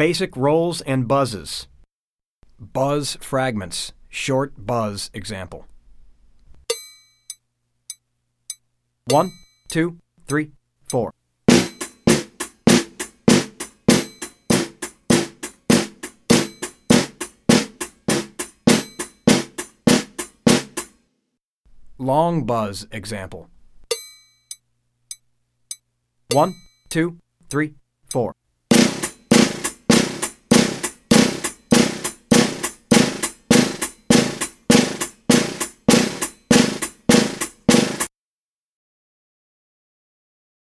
Basic rolls and buzzes. Buzz fragments. Short buzz example. One, two, three, four. Long buzz example. One, two, three.